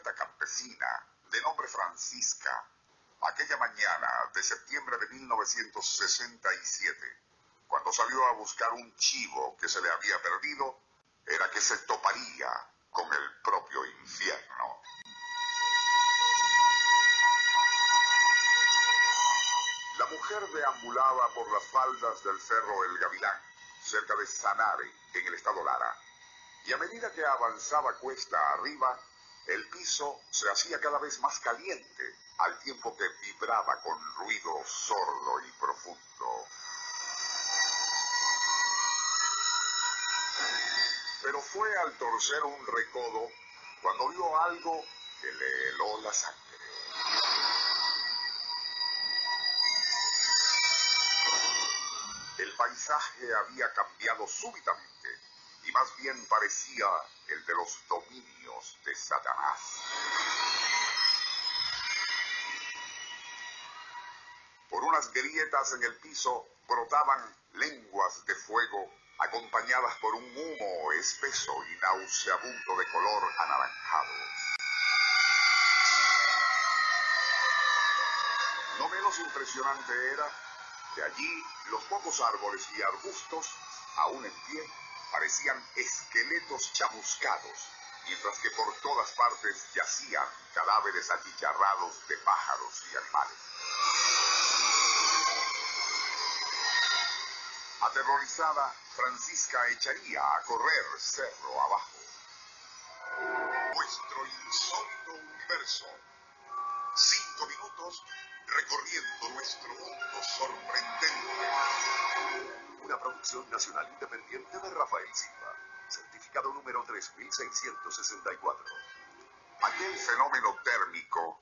Campesina de nombre Francisca, aquella mañana de septiembre de 1967, cuando salió a buscar un chivo que se le había perdido, era que se toparía con el propio infierno. La mujer deambulaba por las faldas del cerro El Gavilán, cerca de Sanare, en el estado Lara. Y a medida que avanzaba cuesta arriba, el piso se hacía cada vez más caliente, al tiempo que vibraba con ruido sordo y profundo. Pero fue al torcer un recodo cuando vio algo que le heló la sangre. El paisaje había cambiado súbitamente más bien parecía el de los dominios de Satanás. Por unas grietas en el piso brotaban lenguas de fuego acompañadas por un humo espeso y nauseabundo de color anaranjado. No menos impresionante era que allí los pocos árboles y arbustos, aún en pie, parecían esqueletos chamuscados, mientras que por todas partes yacían cadáveres achicharrados de pájaros y animales. Aterrorizada, Francisca echaría a correr cerro abajo. Nuestro insólito universo. Cinco minutos recorriendo nuestro mundo sorprendente. Una producción nacional independiente de Rafael Silva. Certificado número 3664. Aquel fenómeno térmico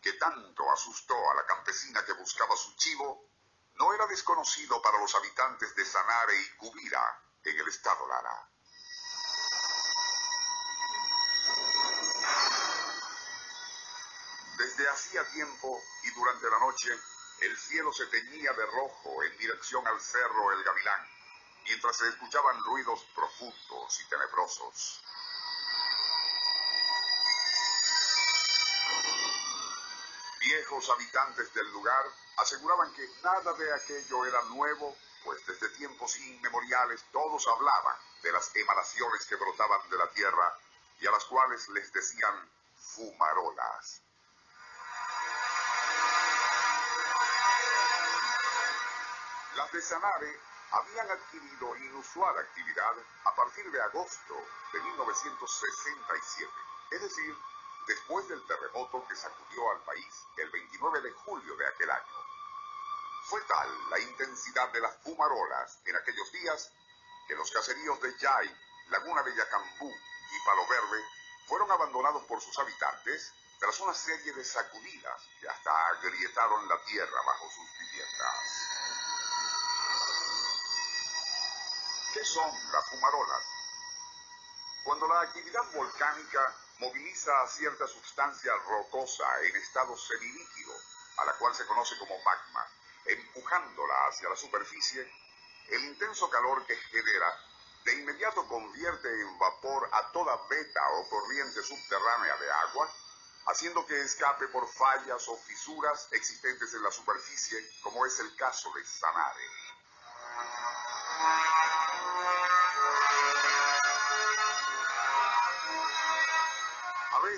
que tanto asustó a la campesina que buscaba su chivo no era desconocido para los habitantes de Sanare y Cubira en el estado Lara. Desde hacía tiempo y durante la noche, el cielo se teñía de rojo en dirección al cerro El Gavilán, mientras se escuchaban ruidos profundos y tenebrosos. Viejos habitantes del lugar aseguraban que nada de aquello era nuevo, pues desde tiempos inmemoriales todos hablaban de las emanaciones que brotaban de la tierra y a las cuales les decían fumarolas. Las de Sanare habían adquirido inusual actividad a partir de agosto de 1967, es decir, después del terremoto que sacudió al país el 29 de julio de aquel año. Fue tal la intensidad de las fumarolas en aquellos días que los caseríos de Yay, Laguna de Yacambú y Palo Verde fueron abandonados por sus habitantes tras una serie de sacudidas que hasta agrietaron la tierra bajo sus viviendas. ¿Qué son las fumarolas? Cuando la actividad volcánica moviliza a cierta sustancia rocosa en estado semilíquido, a la cual se conoce como magma, empujándola hacia la superficie, el intenso calor que genera de inmediato convierte en vapor a toda beta o corriente subterránea de agua, haciendo que escape por fallas o fisuras existentes en la superficie, como es el caso de Sanare.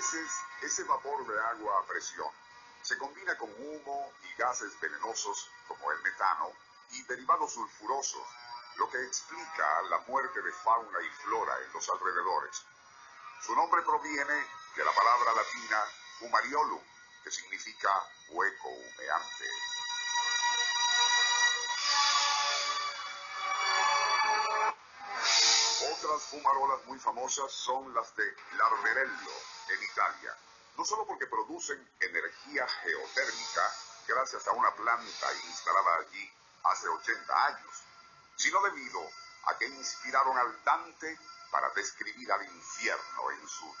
Veces, ese vapor de agua a presión se combina con humo y gases venenosos como el metano y derivados sulfurosos, lo que explica la muerte de fauna y flora en los alrededores. Su nombre proviene de la palabra latina humariolum, que significa hueco humeante. Otras fumarolas muy famosas son las de Larverello, en Italia, no solo porque producen energía geotérmica gracias a una planta instalada allí hace 80 años, sino debido a que inspiraron al Dante para describir al infierno en su.